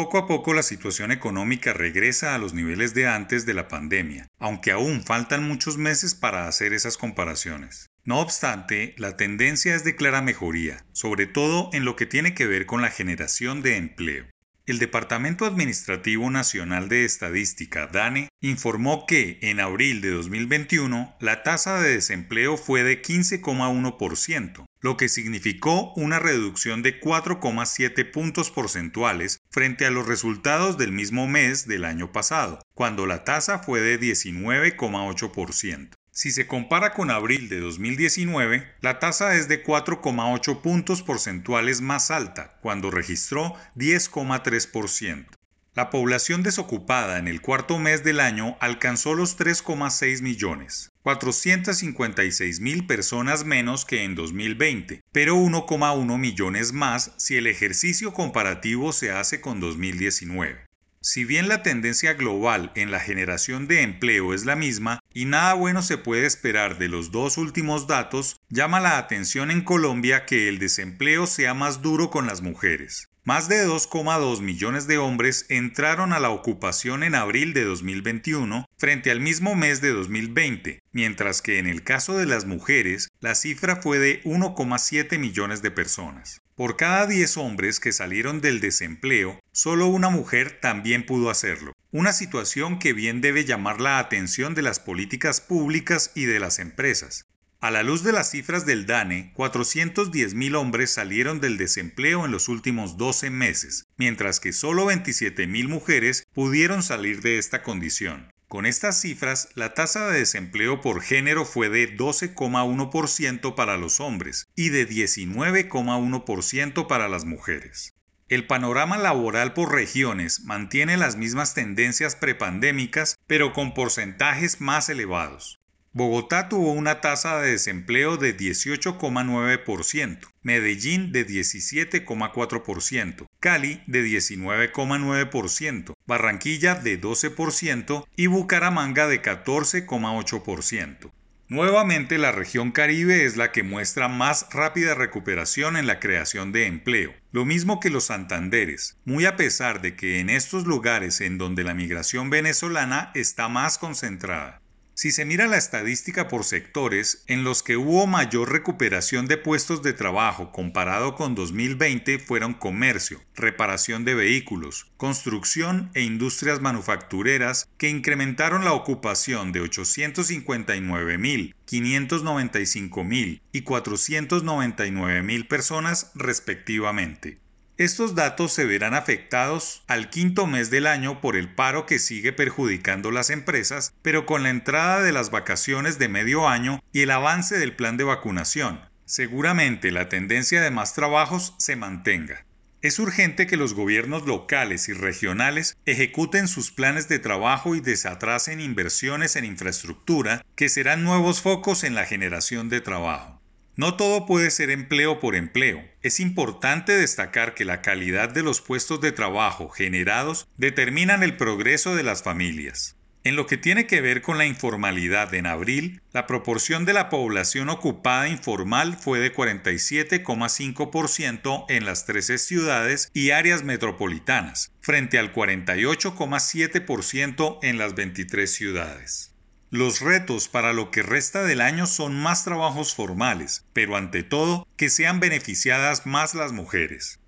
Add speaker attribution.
Speaker 1: Poco a poco la situación económica regresa a los niveles de antes de la pandemia, aunque aún faltan muchos meses para hacer esas comparaciones. No obstante, la tendencia es de clara mejoría, sobre todo en lo que tiene que ver con la generación de empleo. El Departamento Administrativo Nacional de Estadística, DANE, informó que en abril de 2021 la tasa de desempleo fue de 15,1%, lo que significó una reducción de 4,7 puntos porcentuales frente a los resultados del mismo mes del año pasado, cuando la tasa fue de 19,8%. Si se compara con abril de 2019, la tasa es de 4,8 puntos porcentuales más alta, cuando registró 10,3%. La población desocupada en el cuarto mes del año alcanzó los 3,6 millones, 456 mil personas menos que en 2020, pero 1,1 millones más si el ejercicio comparativo se hace con 2019. Si bien la tendencia global en la generación de empleo es la misma y nada bueno se puede esperar de los dos últimos datos, llama la atención en Colombia que el desempleo sea más duro con las mujeres. Más de 2,2 millones de hombres entraron a la ocupación en abril de 2021 frente al mismo mes de 2020, mientras que en el caso de las mujeres la cifra fue de 1,7 millones de personas. Por cada 10 hombres que salieron del desempleo, solo una mujer también pudo hacerlo. Una situación que bien debe llamar la atención de las políticas públicas y de las empresas. A la luz de las cifras del DANE, 410.000 hombres salieron del desempleo en los últimos 12 meses, mientras que solo 27.000 mujeres pudieron salir de esta condición. Con estas cifras, la tasa de desempleo por género fue de 12,1% para los hombres y de 19,1% para las mujeres. El panorama laboral por regiones mantiene las mismas tendencias prepandémicas, pero con porcentajes más elevados. Bogotá tuvo una tasa de desempleo de 18,9%, Medellín de 17,4%, Cali de 19,9%, Barranquilla de 12% y Bucaramanga de 14,8%. Nuevamente la región Caribe es la que muestra más rápida recuperación en la creación de empleo, lo mismo que los Santanderes, muy a pesar de que en estos lugares en donde la migración venezolana está más concentrada. Si se mira la estadística por sectores, en los que hubo mayor recuperación de puestos de trabajo comparado con 2020 fueron comercio, reparación de vehículos, construcción e industrias manufactureras que incrementaron la ocupación de 859.000, 595.000 y 499.000 personas respectivamente. Estos datos se verán afectados al quinto mes del año por el paro que sigue perjudicando las empresas, pero con la entrada de las vacaciones de medio año y el avance del plan de vacunación, seguramente la tendencia de más trabajos se mantenga. Es urgente que los gobiernos locales y regionales ejecuten sus planes de trabajo y desatrasen inversiones en infraestructura que serán nuevos focos en la generación de trabajo. No todo puede ser empleo por empleo. Es importante destacar que la calidad de los puestos de trabajo generados determinan el progreso de las familias. En lo que tiene que ver con la informalidad en abril, la proporción de la población ocupada informal fue de 47,5% en las 13 ciudades y áreas metropolitanas, frente al 48,7% en las 23 ciudades. Los retos para lo que resta del año son más trabajos formales, pero ante todo que sean beneficiadas más las mujeres.